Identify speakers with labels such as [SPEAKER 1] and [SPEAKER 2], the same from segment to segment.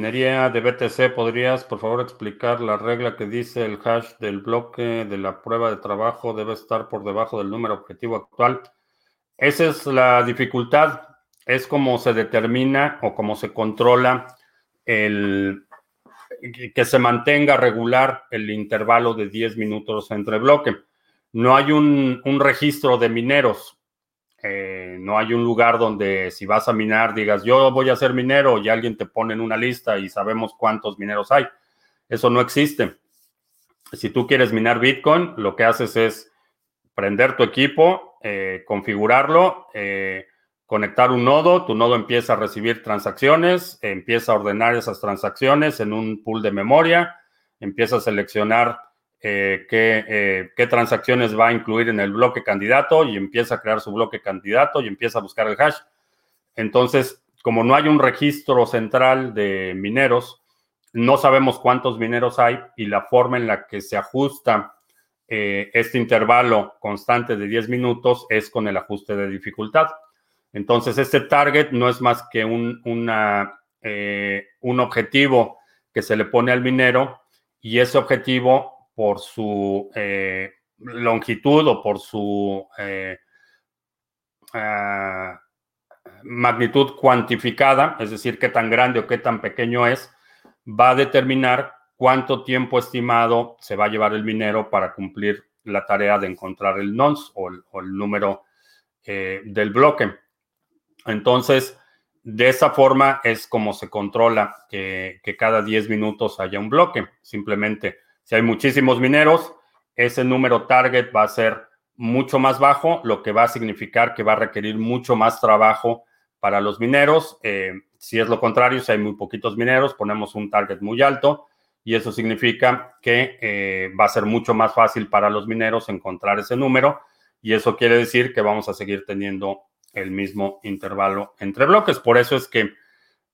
[SPEAKER 1] minería de BTC, ¿podrías por favor explicar la regla que dice el hash del bloque de la prueba de trabajo debe estar por debajo del número objetivo actual? Esa es la dificultad, es como se determina o cómo se controla el que se mantenga regular el intervalo de 10 minutos entre bloque. No hay un registro de mineros eh, no hay un lugar donde si vas a minar digas yo voy a ser minero y alguien te pone en una lista y sabemos cuántos mineros hay. Eso no existe. Si tú quieres minar Bitcoin, lo que haces es prender tu equipo, eh, configurarlo, eh, conectar un nodo, tu nodo empieza a recibir transacciones, empieza a ordenar esas transacciones en un pool de memoria, empieza a seleccionar eh, eh, qué, transacciones va a incluir en el bloque candidato y empieza a crear su bloque candidato y empieza a buscar el hash. Entonces, como no hay un registro central de mineros, no sabemos cuántos mineros hay y la forma en la que se ajusta eh, este intervalo constante de 10 minutos es con el ajuste de dificultad. Entonces, este target no es más que un, un objetivo que se le pone al minero y ese objetivo por su eh, longitud o por su eh, ah, magnitud cuantificada, es decir, qué tan grande o qué tan pequeño es, va a determinar cuánto tiempo estimado se va a llevar el minero para cumplir la tarea de encontrar el nonce o el, número eh, del bloque. Entonces, de esa forma es como se controla que, que cada 10 minutos haya un bloque. Simplemente si hay muchísimos mineros, ese número target va a ser mucho más bajo, lo que va a significar que va a requerir mucho más trabajo para los mineros. Eh, si es lo contrario, si hay muy poquitos mineros, ponemos un target muy alto y eso significa que eh, va a ser mucho más fácil para los mineros encontrar ese número y eso quiere decir que vamos a seguir teniendo el mismo intervalo entre bloques. Por eso es que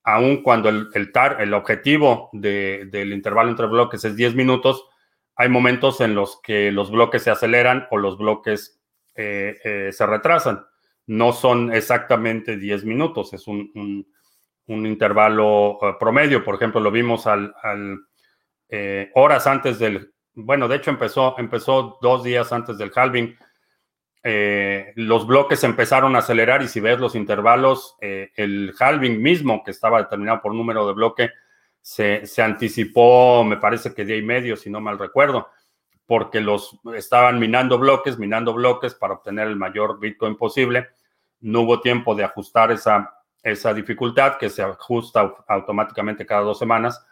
[SPEAKER 1] aun cuando el, el objetivo del intervalo entre bloques es 10 minutos, hay momentos en los que los bloques se aceleran o los bloques eh, eh, se retrasan. No son exactamente 10 minutos, es un, intervalo eh, promedio. Por ejemplo, lo vimos al, horas antes del, bueno, de hecho empezó, empezó dos días antes del halving eh, los bloques empezaron a acelerar y si ves los intervalos, eh, el halving mismo, que estaba determinado por número de bloque, se, anticipó, me parece que día y medio, si no mal recuerdo, porque los estaban minando bloques, minando bloques para obtener el mayor Bitcoin posible. No hubo tiempo de ajustar esa, esa dificultad que se ajusta automáticamente cada dos semanas.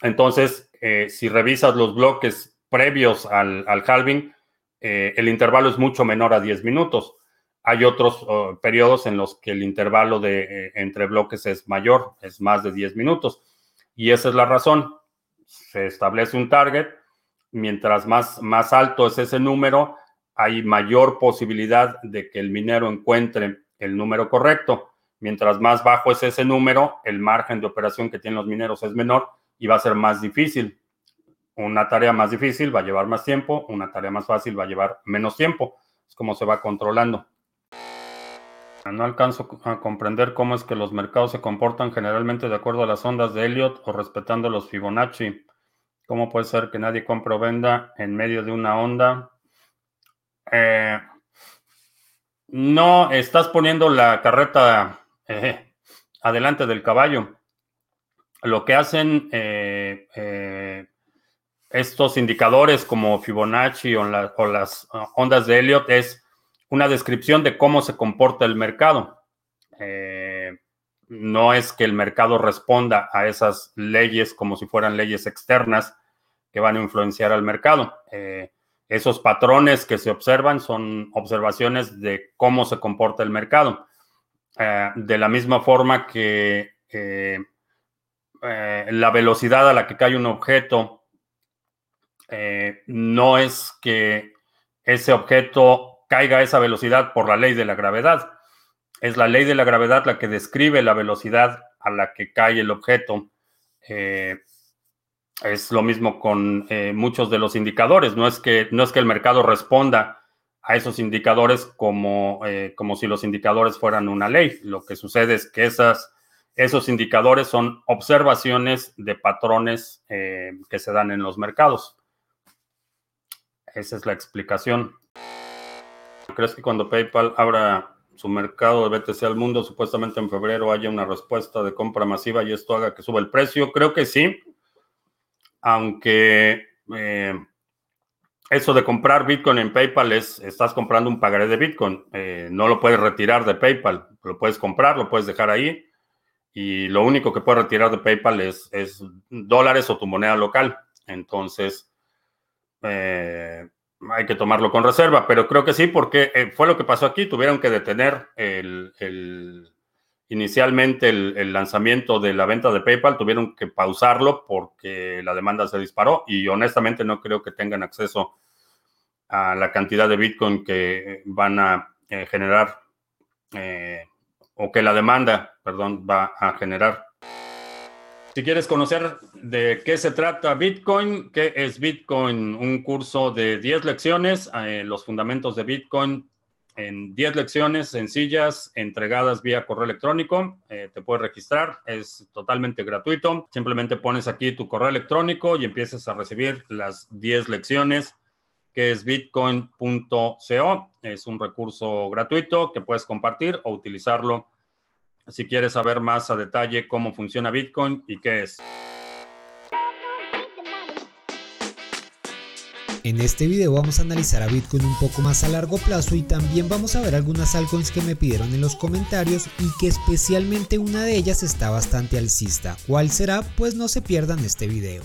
[SPEAKER 1] Entonces, eh, si revisas los bloques previos al, al halving, eh, el intervalo es mucho menor a 10 minutos. Hay otros oh, periodos en los que el intervalo de, eh, entre bloques es mayor, es más de 10 minutos. Y esa es la razón. Se establece un target. Mientras más, más alto es ese número, hay mayor posibilidad de que el minero encuentre el número correcto. Mientras más bajo es ese número, el margen de operación que tienen los mineros es menor y va a ser más difícil una tarea más difícil va a llevar más tiempo, una tarea más fácil va a llevar menos tiempo. Es como se va controlando. No alcanzo a comprender cómo es que los mercados se comportan generalmente de acuerdo a las ondas de Elliot o respetando los Fibonacci. ¿Cómo puede ser que nadie compre o venda en medio de una onda? Eh, no, estás poniendo la carreta eh, adelante del caballo. Lo que hacen eh, estos indicadores como Fibonacci o, las uh, ondas de Elliot es una descripción de cómo se comporta el mercado. Eh, no es que el mercado responda a esas leyes como si fueran leyes externas que van a influenciar al mercado. Eh, esos patrones que se observan son observaciones de cómo se comporta el mercado. Eh, de la misma forma que la velocidad a la que cae un objeto eh, no es que ese objeto caiga a esa velocidad por la ley de la gravedad. Es la ley de la gravedad la que describe la velocidad a la que cae el objeto. Eh, es lo mismo con eh, muchos de los indicadores. No es, que, no es que el mercado responda a esos indicadores como, como si los indicadores fueran una ley. Lo que sucede es que esas, Esos indicadores son observaciones de patrones que se dan en los mercados. Esa es la explicación. ¿Crees que cuando PayPal abra su mercado de BTC al mundo, supuestamente en febrero haya una respuesta de compra masiva y esto haga que suba el precio? Creo que sí, aunque eh, eso de comprar Bitcoin en PayPal es, estás comprando un pagaré de Bitcoin, eh, no lo puedes retirar de PayPal, lo puedes comprar, lo puedes dejar ahí y lo único que puedes retirar de PayPal es, es dólares o tu moneda local. Entonces, eh, hay que tomarlo con reserva, pero creo que sí, porque eh, fue lo que pasó aquí. Tuvieron que detener inicialmente el, lanzamiento de la venta de PayPal, tuvieron que pausarlo porque la demanda se disparó y honestamente no creo que tengan acceso a la cantidad de Bitcoin que van a eh, generar o que la demanda, perdón, va a generar. Si quieres conocer de qué se trata Bitcoin, qué es Bitcoin, un curso de 10 lecciones, eh, los fundamentos de Bitcoin en 10 lecciones sencillas entregadas vía correo electrónico. Eh, te puedes registrar, es totalmente gratuito. Simplemente pones aquí tu correo electrónico y empiezas a recibir las 10 lecciones que es bitcoin.co. Es un recurso gratuito que puedes compartir o utilizarlo si quieres saber más a detalle cómo funciona Bitcoin y qué es.
[SPEAKER 2] En este video vamos a analizar a Bitcoin un poco más a largo plazo y también vamos a ver algunas altcoins que me pidieron en los comentarios y que especialmente una de ellas está bastante alcista. ¿Cuál será? Pues no se pierdan este video.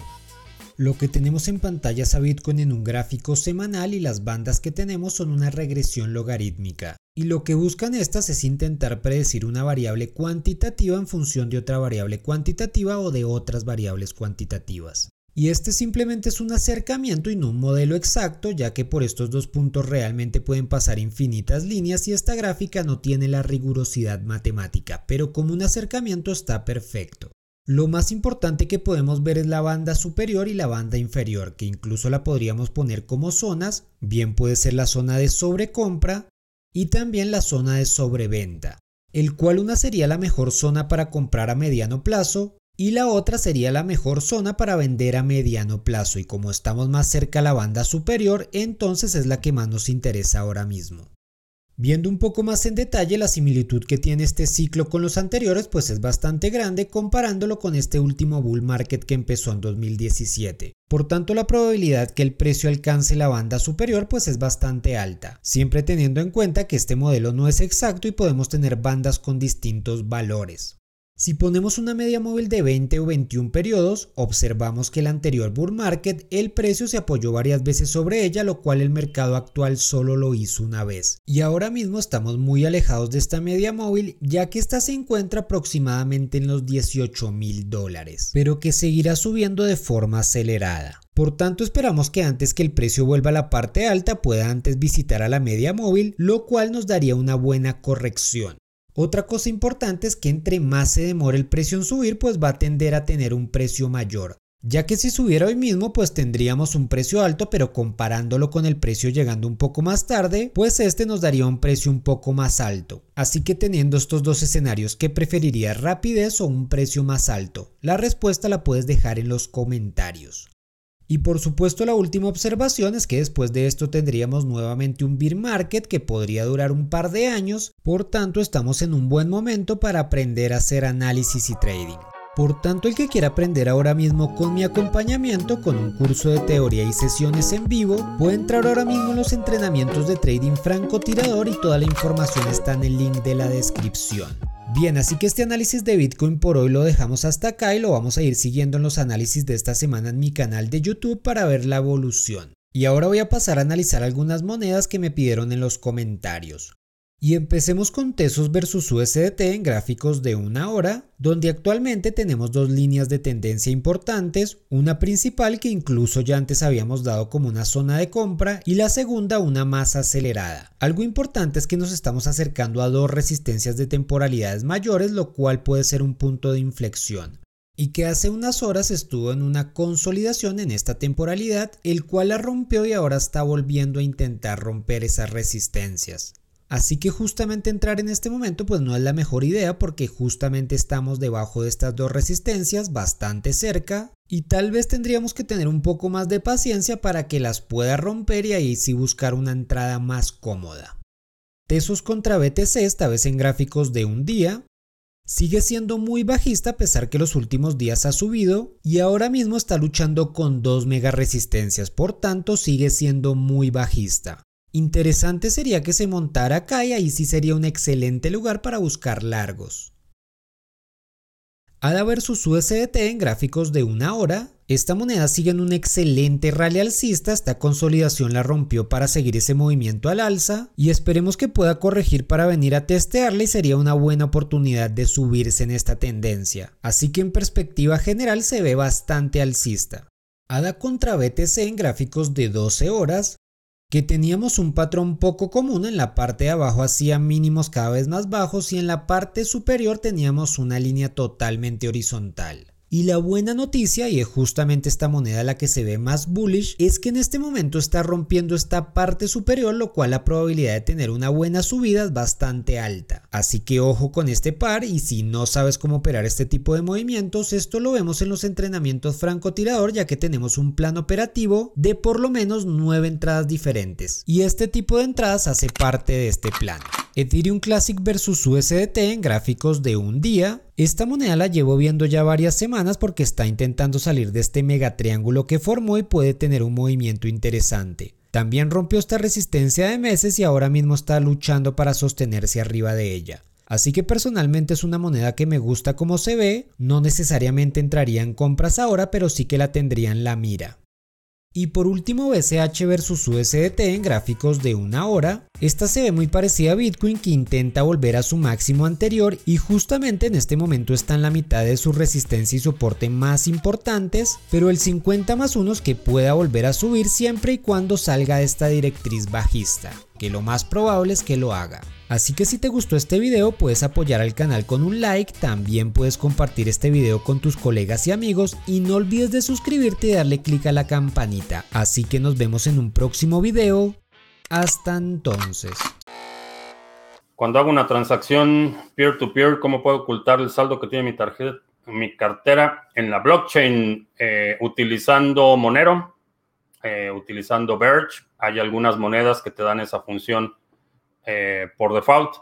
[SPEAKER 2] Lo que tenemos en pantalla es a Bitcoin en un gráfico semanal y las bandas que tenemos son una regresión logarítmica. Y lo que buscan estas es intentar predecir una variable cuantitativa en función de otra variable cuantitativa o de otras variables cuantitativas. Y este simplemente es un acercamiento y no un modelo exacto, ya que por estos dos puntos realmente pueden pasar infinitas líneas y esta gráfica no tiene la rigurosidad matemática, pero como un acercamiento está perfecto. Lo más importante que podemos ver es la banda superior y la banda inferior, que incluso la podríamos poner como zonas, bien puede ser la zona de sobrecompra y también la zona de sobreventa, el cual una sería la mejor zona para comprar a mediano plazo y la otra sería la mejor zona para vender a mediano plazo y como estamos más cerca a la banda superior, entonces es la que más nos interesa ahora mismo. Viendo un poco más en detalle la similitud que tiene este ciclo con los anteriores, pues es bastante grande comparándolo con este último bull market que empezó en 2017. Por tanto, la probabilidad que el precio alcance la banda superior pues es bastante alta, siempre teniendo en cuenta que este modelo no es exacto y podemos tener bandas con distintos valores. Si ponemos una media móvil de 20 o 21 periodos, observamos que el anterior bull market el precio se apoyó varias veces sobre ella, lo cual el mercado actual solo lo hizo una vez. Y ahora mismo estamos muy alejados de esta media móvil, ya que esta se encuentra aproximadamente en los 18 mil dólares, pero que seguirá subiendo de forma acelerada. Por tanto, esperamos que antes que el precio vuelva a la parte alta pueda antes visitar a la media móvil, lo cual nos daría una buena corrección. Otra cosa importante es que entre más se demore el precio en subir, pues va a tender a tener un precio mayor. Ya que si subiera hoy mismo, pues tendríamos un precio alto, pero comparándolo con el precio llegando un poco más tarde, pues este nos daría un precio un poco más alto. Así que teniendo estos dos escenarios, ¿qué preferirías, rapidez o un precio más alto? La respuesta la puedes dejar en los comentarios. Y por supuesto la última observación es que después de esto tendríamos nuevamente un bear market que podría durar un par de años, por tanto estamos en un buen momento para aprender a hacer análisis y trading. Por tanto, el que quiera aprender ahora mismo con mi acompañamiento, con un curso de teoría y sesiones en vivo, puede entrar ahora mismo en los entrenamientos de trading francotirador y toda la información está en el link de la descripción. Bien, así que este análisis de Bitcoin por hoy lo dejamos hasta acá y lo vamos a ir siguiendo en los análisis de esta semana en mi canal de YouTube para ver la evolución. Y ahora voy a pasar a analizar algunas monedas que me pidieron en los comentarios. Y empecemos con Tesos versus USDT en gráficos de una hora, donde actualmente tenemos dos líneas de tendencia importantes, una principal que incluso ya antes habíamos dado como una zona de compra y la segunda una más acelerada. Algo importante es que nos estamos acercando a dos resistencias de temporalidades mayores, lo cual puede ser un punto de inflexión y que hace unas horas estuvo en una consolidación en esta temporalidad, el cual la rompió y ahora está volviendo a intentar romper esas resistencias. Así que justamente entrar en este momento pues no es la mejor idea porque justamente estamos debajo de estas dos resistencias bastante cerca y tal vez tendríamos que tener un poco más de paciencia para que las pueda romper y ahí sí buscar una entrada más cómoda. Tesos contra BTC esta vez en gráficos de un día Sigue siendo muy bajista a pesar que los últimos días ha subido y ahora mismo está luchando con dos mega resistencias, por tanto sigue siendo muy bajista. Interesante sería que se montara acá y ahí sí sería un excelente lugar para buscar largos. ADA versus USDT en gráficos de una hora esta moneda sigue en un excelente rally alcista, esta consolidación la rompió para seguir ese movimiento al alza y esperemos que pueda corregir para venir a testearla y sería una buena oportunidad de subirse en esta tendencia. Así que en perspectiva general se ve bastante alcista. ADA contra BTC en gráficos de 12 horas, que teníamos un patrón poco común, en la parte de abajo hacía mínimos cada vez más bajos y en la parte superior teníamos una línea totalmente horizontal. Y la buena noticia, y es justamente esta moneda la que se ve más bullish, es que en este momento está rompiendo esta parte superior, lo cual la probabilidad de tener una buena subida es bastante alta. Así que ojo con este par y si no sabes cómo operar este tipo de movimientos, esto lo vemos en los entrenamientos francotirador ya que tenemos un plan operativo de por lo menos 9 entradas diferentes. Y este tipo de entradas hace parte de este plan. Ethereum Classic versus USDT en gráficos de un día. Esta moneda la llevo viendo ya varias semanas porque está intentando salir de este mega triángulo que formó y puede tener un movimiento interesante. También rompió esta resistencia de meses y ahora mismo está luchando para sostenerse arriba de ella. Así que personalmente es una moneda que me gusta como se ve, no necesariamente entraría en compras ahora, pero sí que la tendría en la mira. Y por último BCH versus USDT en gráficos de una hora. Esta se ve muy parecida a Bitcoin que intenta volver a su máximo anterior y justamente en este momento está en la mitad de su resistencia y soporte más importantes, pero el 50 más 1 es que pueda volver a subir siempre y cuando salga de esta directriz bajista, que lo más probable es que lo haga. Así que si te gustó este video puedes apoyar al canal con un like, también puedes compartir este video con tus colegas y amigos y no olvides de suscribirte y darle click a la campanita. Así que nos vemos en un próximo video. Hasta entonces.
[SPEAKER 1] Cuando hago una transacción peer-to-peer, ¿cómo puedo ocultar el saldo que tiene mi tarjeta, mi cartera en la blockchain eh, utilizando Monero, eh, utilizando Verge? Hay algunas monedas que te dan esa función eh, por default.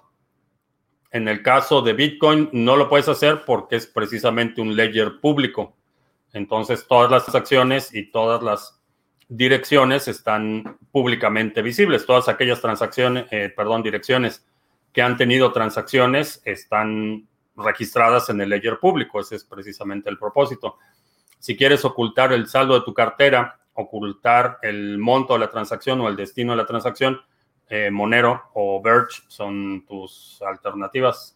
[SPEAKER 1] En el caso de Bitcoin no lo puedes hacer porque es precisamente un ledger público. Entonces todas las acciones y todas las direcciones están públicamente visibles. Todas aquellas transacciones, eh, perdón, direcciones que han tenido transacciones están registradas en el ledger público. Ese es precisamente el propósito. Si quieres ocultar el saldo de tu cartera, ocultar el monto de la transacción o el destino de la transacción, eh, Monero o Verge son tus alternativas.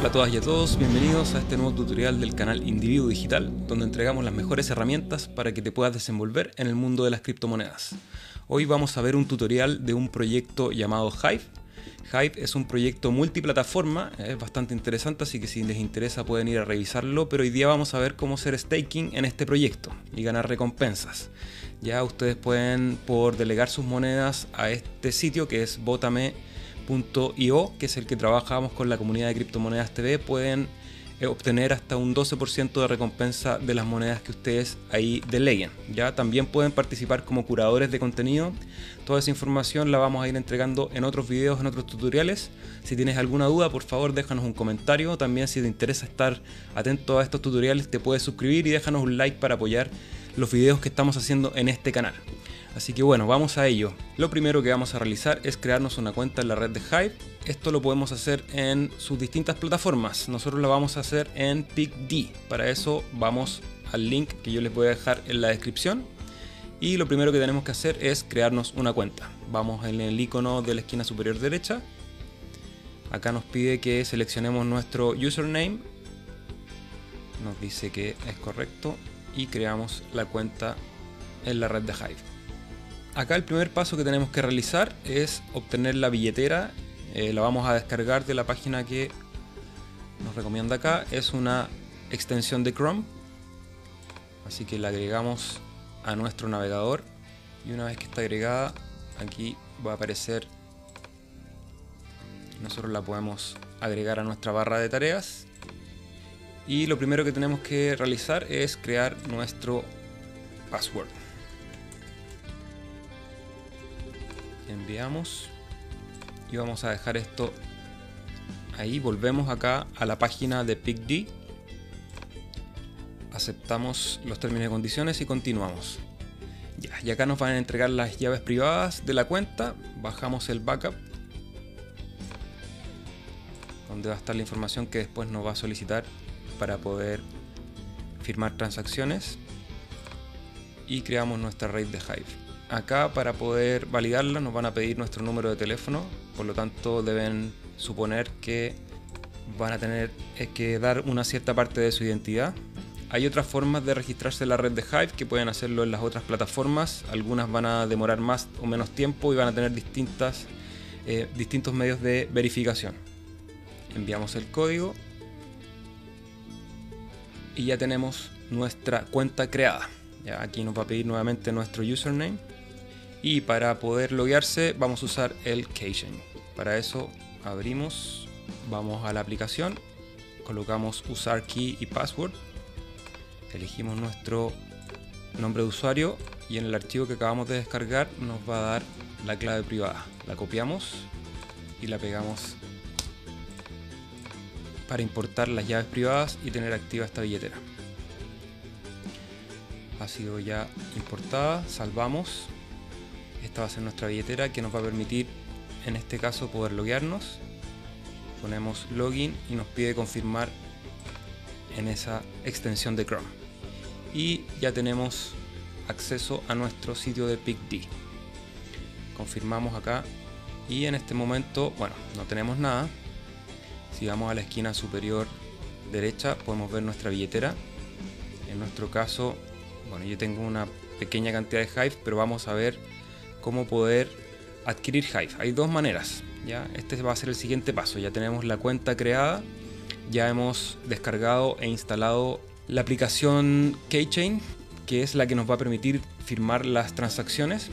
[SPEAKER 3] Hola a todas y a todos, bienvenidos a este nuevo tutorial del canal Individuo Digital, donde entregamos las mejores herramientas para que te puedas desenvolver en el mundo de las criptomonedas. Hoy vamos a ver un tutorial de un proyecto llamado Hive, Hive es un proyecto multiplataforma, es bastante interesante, así que si les interesa pueden ir a revisarlo, pero hoy día vamos a ver cómo hacer staking en este proyecto y ganar recompensas. Ya ustedes pueden, por delegar sus monedas a este sitio que es botame.io, que es el que trabajamos con la comunidad de criptomonedas TV, pueden obtener hasta un 12% de recompensa de las monedas que ustedes ahí deleguen. Ya también pueden participar como curadores de contenido. Toda esa información la vamos a ir entregando en otros videos, en otros tutoriales. Si tienes alguna duda, por favor déjanos un comentario. También si te interesa estar atento a estos tutoriales, te puedes suscribir y déjanos un like para apoyar los videos que estamos haciendo en este canal. Así que bueno, vamos a ello. Lo primero que vamos a realizar es crearnos una cuenta en la red de Hive. Esto lo podemos hacer en sus distintas plataformas. Nosotros lo vamos a hacer en PicD. Para eso vamos al link que yo les voy a dejar en la descripción. Y lo primero que tenemos que hacer es crearnos una cuenta. Vamos en el icono de la esquina superior derecha. Acá nos pide que seleccionemos nuestro username. Nos dice que es correcto y creamos la cuenta en la red de Hive. Acá el primer paso que tenemos que realizar es obtener la billetera. Eh, la vamos a descargar de la página que nos recomienda acá. Es una extensión de Chrome. Así que la agregamos a nuestro navegador y una vez que está agregada aquí va a aparecer nosotros la podemos agregar a nuestra barra de tareas y lo primero que tenemos que realizar es crear nuestro password. Enviamos y vamos a dejar esto ahí. Volvemos acá a la página de PicD aceptamos los términos y condiciones y continuamos. Ya, y acá nos van a entregar las llaves privadas de la cuenta. Bajamos el backup donde va a estar la información que después nos va a solicitar para poder firmar transacciones y creamos nuestra red de Hive Acá para poder validarla nos van a pedir nuestro número de teléfono, por lo tanto deben suponer que van a tener que dar una cierta parte de su identidad. Hay otras formas de registrarse en la red de Hive que pueden hacerlo en las otras plataformas. Algunas van a demorar más o menos tiempo y van a tener distintas, eh, distintos medios de verificación. Enviamos el código y ya tenemos nuestra cuenta creada. Ya aquí nos va a pedir nuevamente nuestro username y para poder loguearse vamos a usar el Keychain. Para eso abrimos, vamos a la aplicación, colocamos usar key y password, elegimos nuestro nombre de usuario y en el archivo que acabamos de descargar nos va a dar la clave privada. La copiamos y la pegamos para importar las llaves privadas y tener activa esta billetera. Ha sido ya importada, salvamos esta va a ser nuestra billetera que nos va a permitir en este caso poder loguearnos. Ponemos login y nos pide confirmar en esa extensión de Chrome. Y ya tenemos acceso a nuestro sitio de PicD. Confirmamos acá y en este momento, bueno, no tenemos nada. Si vamos a la esquina superior derecha podemos ver nuestra billetera. En nuestro caso, bueno, yo tengo una pequeña cantidad de Hive, pero vamos a ver cómo poder adquirir Hive. Hay dos maneras. ¿ya? Este va a ser el siguiente paso. Ya tenemos la cuenta creada, ya hemos descargado e instalado la aplicación Keychain, que es la que nos va a permitir firmar las transacciones.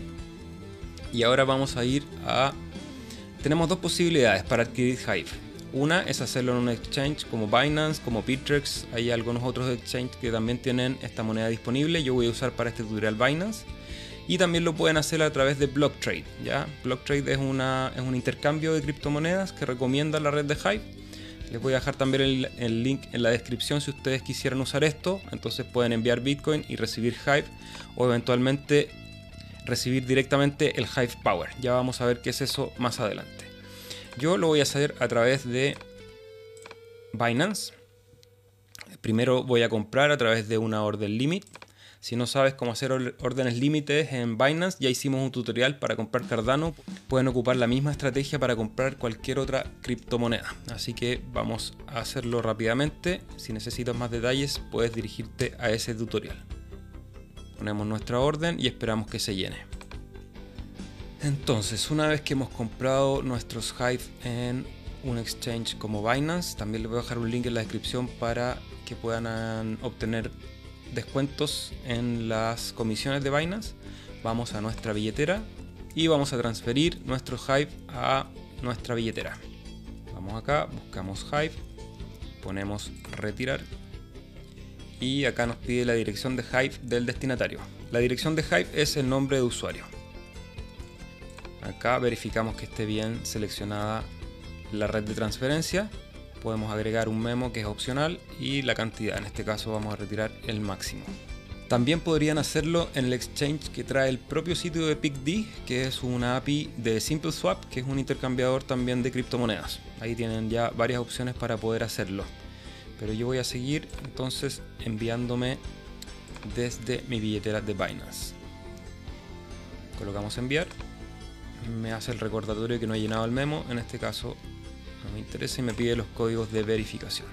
[SPEAKER 3] Y ahora vamos a ir a... Tenemos dos posibilidades para adquirir Hive. Una es hacerlo en un exchange como Binance, como Bittrex. Hay algunos otros exchanges que también tienen esta moneda disponible. Yo voy a usar para este tutorial Binance y también lo pueden hacer a través de BlockTrade. ¿ya? BlockTrade es, una, es un intercambio de criptomonedas que recomienda la red de Hive. Les voy a dejar también el, el, link en la descripción si ustedes quisieran usar esto. Entonces pueden enviar Bitcoin y recibir Hive o eventualmente recibir directamente el Hive Power. Ya vamos a ver qué es eso más adelante. Yo lo voy a hacer a través de Binance. Primero voy a comprar a través de una orden limit si no sabes cómo hacer órdenes límites en Binance, ya hicimos un tutorial para comprar Cardano. Pueden ocupar la misma estrategia para comprar cualquier otra criptomoneda. Así que vamos a hacerlo rápidamente. Si necesitas más detalles, puedes dirigirte a ese tutorial. Ponemos nuestra orden y esperamos que se llene. Entonces, una vez que hemos comprado nuestros Hive en un exchange como Binance, también les voy a dejar un link en la descripción para que puedan obtener descuentos en las comisiones de Binance, vamos a nuestra billetera y vamos a transferir nuestro Hive a nuestra billetera. Vamos acá, buscamos Hive, ponemos retirar y acá nos pide la dirección de Hive del destinatario. La dirección de Hive es el nombre de usuario. Acá verificamos que esté bien seleccionada la red de transferencia podemos agregar un memo que es opcional y la cantidad, en este caso vamos a retirar el máximo. También podrían hacerlo en el exchange que trae el propio sitio de PicD, que es una API de SimpleSwap, que es un intercambiador también de criptomonedas. Ahí tienen ya varias opciones para poder hacerlo. Pero yo voy a seguir entonces enviándome desde mi billetera de Binance. Colocamos enviar. Me hace el recordatorio que no he llenado el memo. En este caso no me interesa y me pide los códigos de verificación.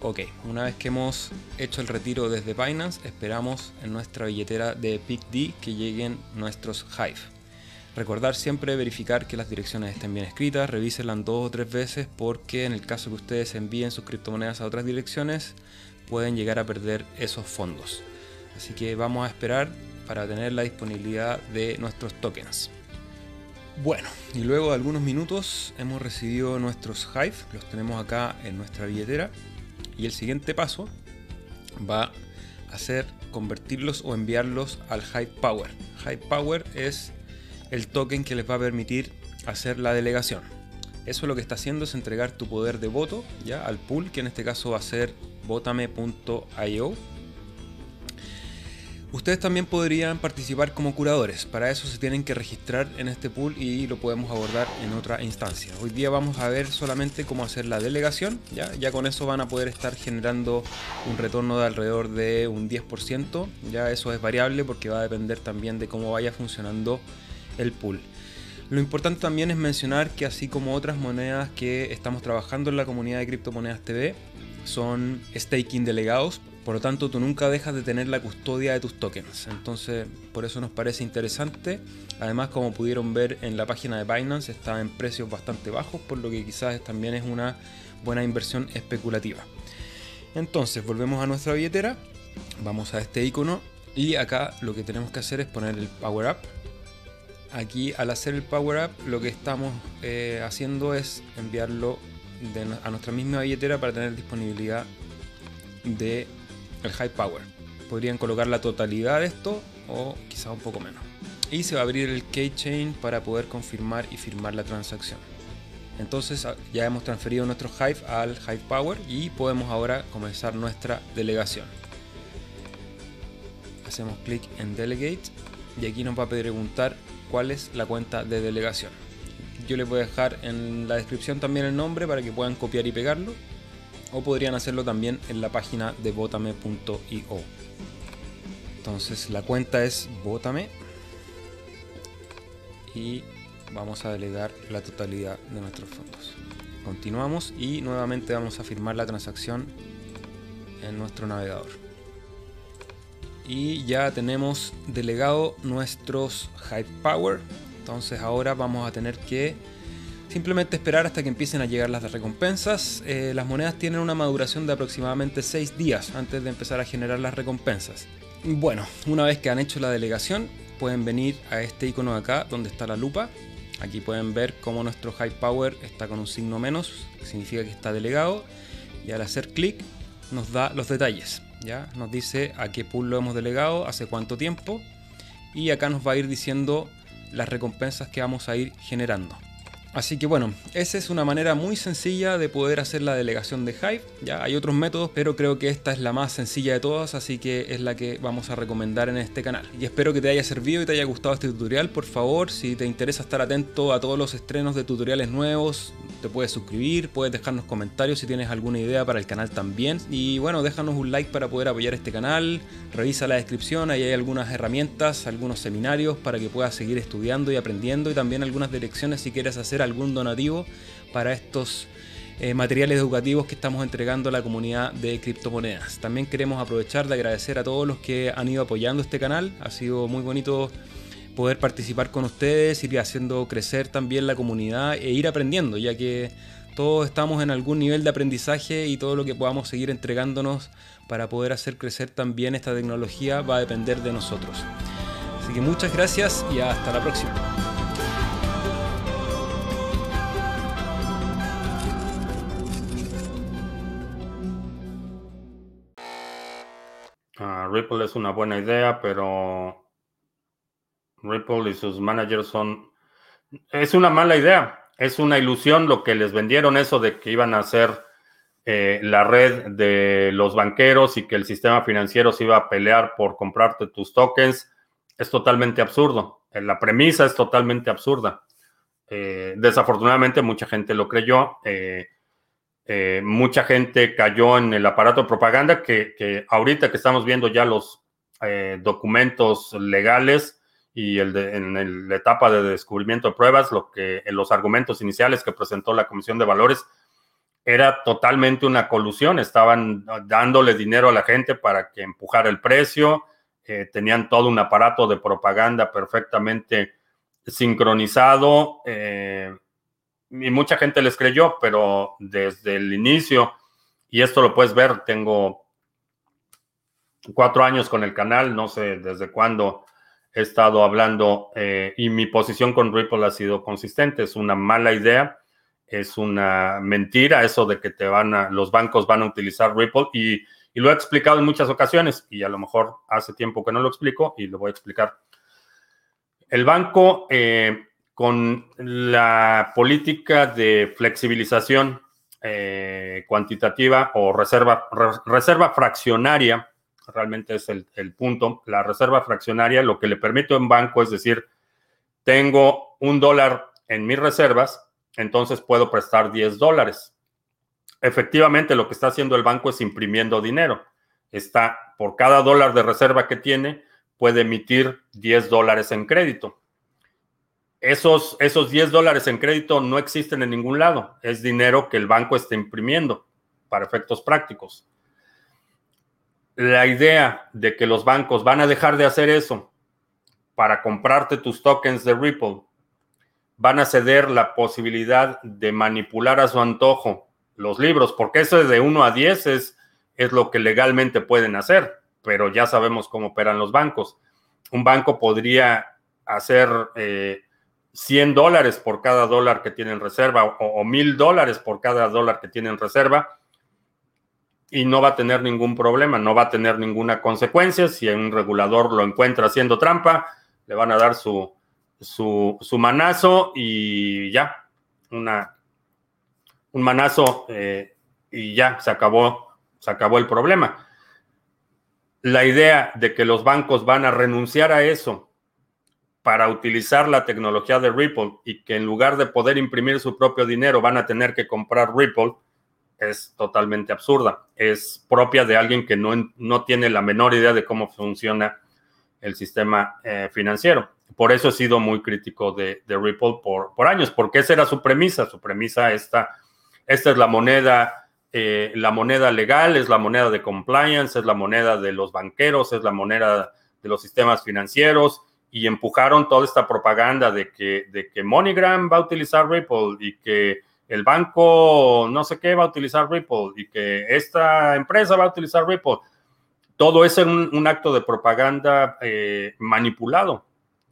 [SPEAKER 3] Ok, una vez que hemos hecho el retiro desde Binance, esperamos en nuestra billetera de PicD que lleguen nuestros Hive. Recordar siempre verificar que las direcciones estén bien escritas, revísenlas dos o tres veces porque en el caso que ustedes envíen sus criptomonedas a otras direcciones, pueden llegar a perder esos fondos. Así que vamos a esperar para tener la disponibilidad de nuestros tokens. Bueno, y luego de algunos minutos hemos recibido nuestros Hive, los tenemos acá en nuestra billetera. Y el siguiente paso va a ser convertirlos o enviarlos al Hive Power. Hive Power es el token que les va a permitir hacer la delegación. Eso lo que está haciendo es entregar tu poder de voto ya al pool, que en este caso va a ser votame.io Ustedes también podrían participar como curadores, para eso se tienen que registrar en este pool y lo podemos abordar en otra instancia. Hoy día vamos a ver solamente cómo hacer la delegación, ya, ya con eso van a poder estar generando un retorno de alrededor de un 10%, ya eso es variable porque va a depender también de cómo vaya funcionando el pool. Lo importante también es mencionar que así como otras monedas que estamos trabajando en la comunidad de criptomonedas TV, son staking delegados, por lo tanto, tú nunca dejas de tener la custodia de tus tokens. Entonces, por eso nos parece interesante. Además, como pudieron ver en la página de Binance, está en precios bastante bajos, por lo que quizás también es una buena inversión especulativa. Entonces, volvemos a nuestra billetera. Vamos a este icono y acá lo que tenemos que hacer es poner el Power Up. Aquí al hacer el Power Up lo que estamos eh, haciendo es enviarlo a nuestra misma billetera para tener disponibilidad de el high power. Podrían colocar la totalidad de esto o quizás un poco menos. Y se va a abrir el keychain para poder confirmar y firmar la transacción. Entonces ah, ya hemos transferido nuestro Hive al Hive Power y podemos ahora comenzar nuestra delegación. Hacemos clic en Delegate y aquí nos va a preguntar cuál es la cuenta de delegación. Yo les voy a dejar en la descripción también el nombre para que puedan copiar y pegarlo o podrían hacerlo también en la página de botame.io. Entonces la cuenta es botame y vamos a delegar la totalidad de nuestros fondos. Continuamos y nuevamente vamos a firmar la transacción en nuestro navegador. Y ya tenemos delegado nuestros Hype Power. Entonces ahora vamos a tener que Simplemente esperar hasta que empiecen a llegar las recompensas. Eh, las monedas tienen una maduración de aproximadamente 6 días antes de empezar a generar las recompensas. Bueno, una vez que han hecho la delegación, pueden venir a este icono de acá donde está la lupa. Aquí pueden ver cómo nuestro High Power está con un signo menos, que significa que está delegado. Y al hacer clic nos da los detalles. ¿ya? Nos dice a qué pool lo hemos delegado, hace cuánto tiempo. Y acá nos va a ir diciendo las recompensas que vamos a ir generando. Así que bueno, esa es una manera muy sencilla de poder hacer la delegación de Hive. Ya hay otros métodos, pero creo que esta es la más sencilla de todas, así que es la que vamos a recomendar en este canal. Y espero que te haya servido y te haya gustado este tutorial. Por favor, si te interesa estar atento a todos los estrenos de tutoriales nuevos, te puedes suscribir, puedes dejarnos comentarios si tienes alguna idea para el canal también. Y bueno, déjanos un like para poder apoyar este canal. Revisa la descripción, ahí hay algunas herramientas, algunos seminarios para que puedas seguir estudiando y aprendiendo y también algunas direcciones si quieres hacer algún donativo para estos eh, materiales educativos que estamos entregando a la comunidad de criptomonedas. También queremos aprovechar de agradecer a todos los que han ido apoyando este canal. Ha sido muy bonito poder participar con ustedes, ir haciendo crecer también la comunidad e ir aprendiendo, ya que todos estamos en algún nivel de aprendizaje y todo lo que podamos seguir entregándonos para poder hacer crecer también esta tecnología va a depender de nosotros. Así que muchas gracias y hasta la próxima.
[SPEAKER 1] Ripple es una buena idea, pero Ripple y sus managers son... Es una mala idea, es una ilusión lo que les vendieron eso de que iban a hacer eh, la red de los banqueros y que el sistema financiero se iba a pelear por comprarte tus tokens. Es totalmente absurdo. La premisa es totalmente absurda. Eh, desafortunadamente mucha gente lo creyó. Eh, eh, mucha gente cayó en el aparato de propaganda que, ahorita que estamos viendo ya los eh, documentos legales y el en la etapa de descubrimiento de pruebas, lo que en los argumentos iniciales que presentó la Comisión de Valores era totalmente una colusión. Estaban dándole dinero a la gente para que empujara el precio. Eh, tenían todo un aparato de propaganda perfectamente sincronizado y mucha gente les creyó, pero desde el inicio, y esto lo puedes ver, tengo cuatro años con el canal, no sé desde cuándo he estado hablando eh, y mi posición con Ripple ha sido consistente. Es una mala idea, es una mentira eso de que te van a, los bancos van a utilizar Ripple y, y lo he explicado en muchas ocasiones y a lo mejor hace tiempo que no lo explico y lo voy a explicar. El banco eh, con la política de flexibilización eh, cuantitativa o reserva, reserva fraccionaria, realmente es el, punto, la reserva fraccionaria lo que le permite a un banco es decir, tengo un dólar en mis reservas, entonces puedo prestar 10 dólares. Efectivamente, lo que está haciendo el banco es imprimiendo dinero. Está por cada dólar de reserva que tiene, puede emitir 10 dólares en crédito esos, esos 10 dólares en crédito no existen en ningún lado. Es dinero que el banco está imprimiendo para efectos prácticos. La idea de que los bancos van a dejar de hacer eso para comprarte tus tokens de Ripple, van a ceder la posibilidad de manipular a su antojo los libros, porque eso de 1 a 10 es, es lo que legalmente pueden hacer, pero ya sabemos cómo operan los bancos. Un banco podría hacer... Eh, 100 dólares por cada dólar que tienen reserva o, mil dólares por cada dólar que tienen reserva y no va a tener ningún problema, no va a tener ninguna consecuencia. Si un regulador lo encuentra haciendo trampa, le van a dar su, su, manazo y ya, una, un manazo eh, y ya, se acabó, se acabó el problema. La idea de que los bancos van a renunciar a eso para utilizar la tecnología de Ripple y que en lugar de poder imprimir su propio dinero van a tener que comprar Ripple, es totalmente absurda. Es propia de alguien que no, no tiene la menor idea de cómo funciona el sistema eh, financiero. Por eso he sido muy crítico de, Ripple por, por, años, porque esa era su premisa. Su premisa esta, esta es la moneda, eh, la moneda legal, es la moneda de compliance, es la moneda de los banqueros, es la moneda de los sistemas financieros y empujaron toda esta propaganda de que, de que MoneyGram va a utilizar Ripple y que el banco no sé qué va a utilizar Ripple y que esta empresa va a utilizar Ripple. Todo es un, un acto de propaganda eh, manipulado.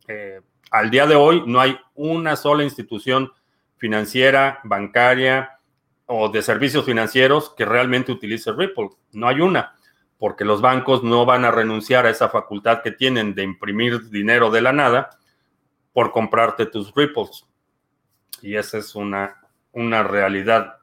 [SPEAKER 1] Eh, al día de hoy no hay una sola institución financiera, bancaria o de servicios financieros que realmente utilice Ripple. No hay una porque los bancos no van a renunciar a esa facultad que tienen de imprimir dinero de la nada por comprarte tus ripples. Y esa es una, una realidad